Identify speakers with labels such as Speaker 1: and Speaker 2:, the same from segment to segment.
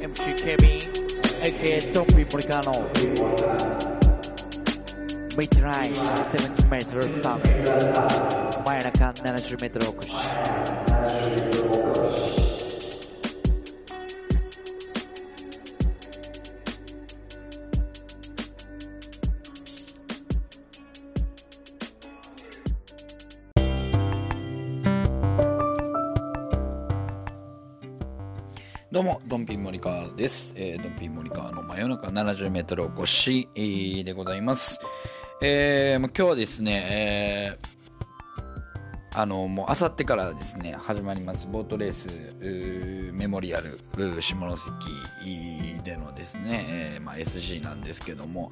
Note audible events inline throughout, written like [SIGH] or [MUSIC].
Speaker 1: MC ケビン AK トンビモリカーノ
Speaker 2: どうも、ドンピン森川です。えードンピン森川の真夜中70メートル越し、えーでございます。えーもう今日はですね、えーあの、もう、あさってからですね、始まります、ボートレース、ーメモリアル、下関でのですね、えーまあ、SG なんですけども、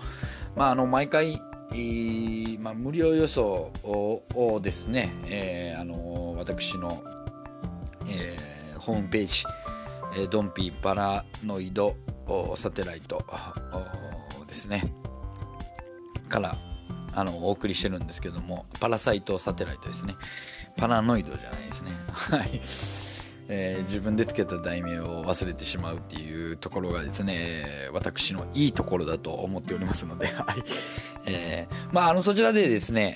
Speaker 2: まあ、あの、毎回、えーまあ、無料予想ををですね、えーあの、私の、えーホームページ、えドンピーパラノイドサテライトですね。からあのお送りしてるんですけどもパラサイトサテライトですね。パラノイドじゃないですね。はい、えー自分でつけた題名を忘れてしまうっていうところがですね私のいいところだと思っておりますので [LAUGHS] はい、えーまああのそちらでですね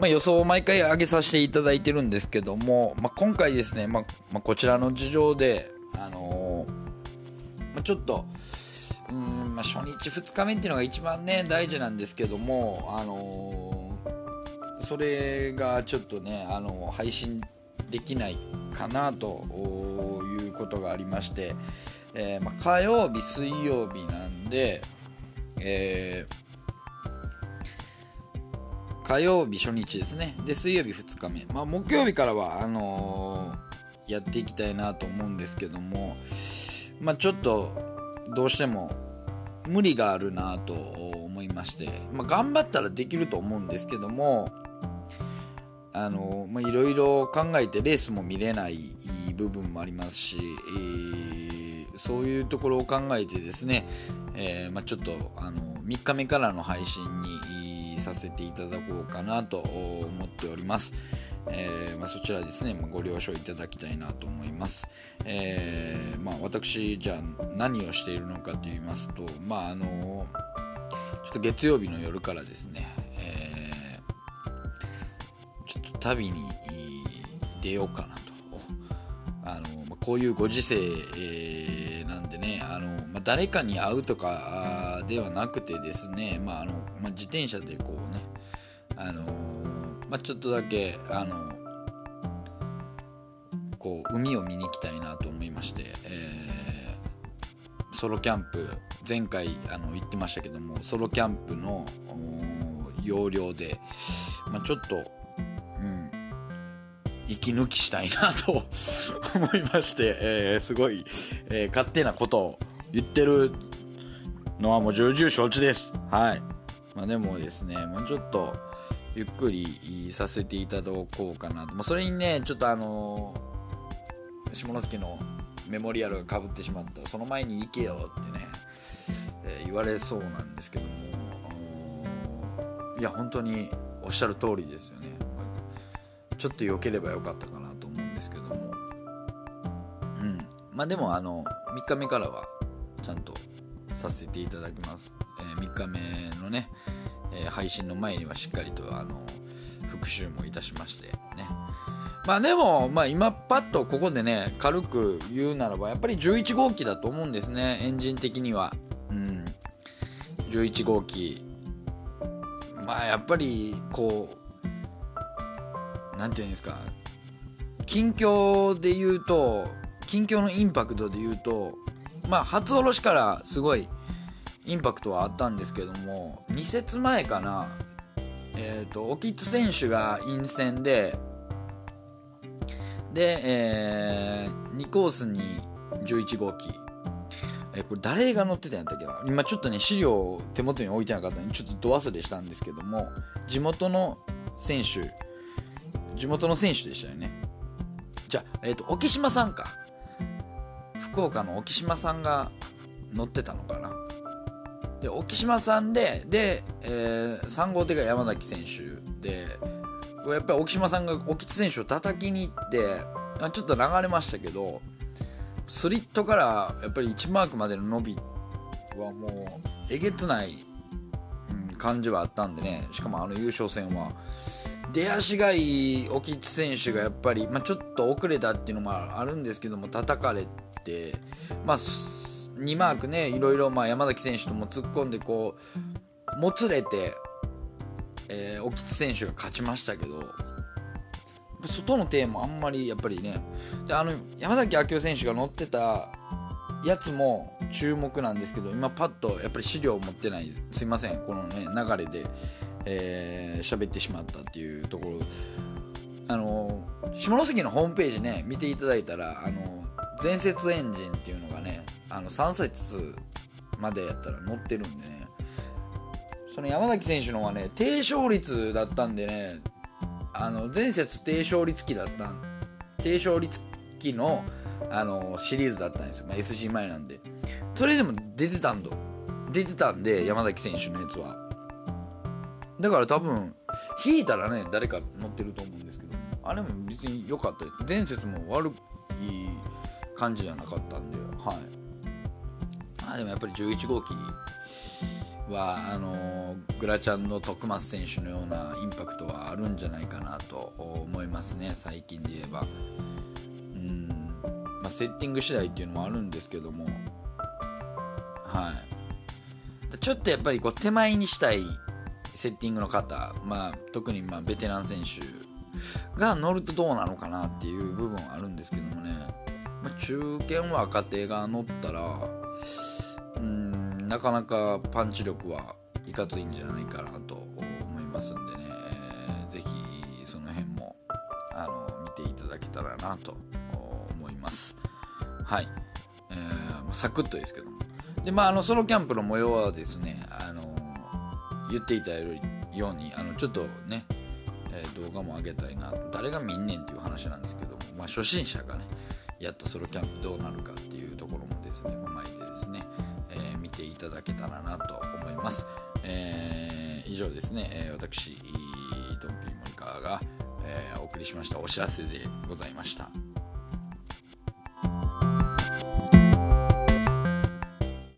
Speaker 2: まあ、予想を毎回上げさせていただいてるんですけども、まあ、今回ですね、まあまあ、こちらの事情で、あのまあ、ちょっと、うんまあ、初日、2日目っていうのが一番ね、大事なんですけども、あのそれがちょっとね、あの配信できないかなということがありまして、えーまあ、火曜日、水曜日なんで、えー火曜日初日ですね。で水曜日2日目、まあ、木曜日からはあのーやっていきたいなと思うんですけども、まあ、ちょっとどうしても無理があるなと思いまして、まあ、頑張ったらできると思うんですけどもあのいろいろ考えてレースも見れない部分もありますし、えーそういうところを考えてですね、えーまあ、ちょっとあの3日目からの配信にさせていただこうかなと思っております。えーまあ、そちらですね、まあ、ご了承いただきたいなと思います。えーまあ、私、じゃあ何をしているのかと言いますと、まああのちょっと月曜日の夜からですね、えーちょっと旅に出ようかなと。あのまこういうご時世、えーなんでねあの、ま、誰かに会うとかではなくてですね、まああのま、自転車でこうね、あのまあ、ちょっとだけあのこう海を見に行きたいなと思いまして、えーソロキャンプ前回あの言ってましたけどもソロキャンプの要領で、まあ、ちょっと、うん、息抜きしたいなと [LAUGHS] 思いまして、えーすごい、えー勝手なことを言ってるのはもう重々承知です。はい。まあでもですね、まあ、ちょっとゆっくりさせていただこうかなと。まあ、それにね、ちょっとあのー下関のメモリアルがかぶってしまった、その前に行けよってね、えー言われそうなんですけども、あのいや、本当におっしゃる通りですよね。ちょっと良ければよかったかなと思うんですけども。うん。まあでもあの3日目からはちゃんとさせていただきます、え3日目のね、えー配信の前にはしっかりとあの復習もいたしましてね。まあでも、まあ、今パッとここでね軽く言うならばやっぱり11号機だと思うんですね。エンジン的には。うん。11号機。まあやっぱりこうなんていうんですか。近況で言うと近況のインパクトで言うとまあ初おろしからすごいインパクトはあったんですけども2節前かなえっ、とオキッツ選手が陰線でで、え2コースに11号機。えこれ誰が乗ってたんやったっけな？今ちょっとね資料を手元に置いてなかったんでちょっとど忘れしたんですけども地元の選手地元の選手でしたよね。じゃあ、えっと沖島さんか。福岡の沖島さんが乗ってたのかな。で沖島さんでで、え3号手が山崎選手でやっぱり沖島さんが沖津選手を叩きに行ってちょっと流れましたけどスリットからやっぱり1マークまでの伸びはもうえげつない、うん、感じはあったんでね。しかもあの優勝戦は。出足がいい沖津選手がやっぱり、まあ、ちょっと遅れたっていうのもあるんですけども叩かれて、まあ、2マークねいろいろまあ山崎選手とも突っ込んでこうもつれて、えー、沖津選手が勝ちましたけど外のテーマあんまりやっぱりね。であの山崎明夫選手が乗ってたやつも注目なんですけど今パッとやっぱり資料を持ってないすいませんこのね流れでえー、喋ってしまったっていうところ。あの下関のホームページね見ていただいたらあの前節エンジンっていうのがねあの3節までやったら乗ってるんでね。その山崎選手のはね低勝率だったんでねあの前節低勝率期だった低勝率期のあのシリーズだったんですよ、まあ、SG 前なんで。それでも出てたんだ出てたんで山崎選手のやつは。だから多分引いたらね誰か乗ってると思うんですけど。あれも別に良かったです。前節も悪い感じじゃなかったんで。はい。あでもやっぱり11号機はあのグラチャンの徳松選手のようなインパクトはあるんじゃないかなと思いますね最近で言えば。うん。まあセッティング次第っていうのもあるんですけども。はい。ちょっとやっぱりこう手前にしたいセッティングの方、まあ、特にまベテラン選手が乗るとどうなのかなっていう部分はあるんですけどもね、まあ、中堅若手が乗ったらなかなかパンチ力はいかついんじゃないかなと思いますんでね、えー、ぜひその辺もあの見ていただけたらなと思います。はい、えー、サクッとですけども。でまああのソロキャンプの模様はですねあの言っていたようにあのちょっとね、え、動画も上げたいな誰が見んねんっていう話なんですけども、まあ、初心者がねやっとソロキャンプどうなるかっていうところもですね踏まえてですね、ていただけたらなと思います、えー、以上ですね、え私ドンピー森川が、えお送りしましたお知らせでございました。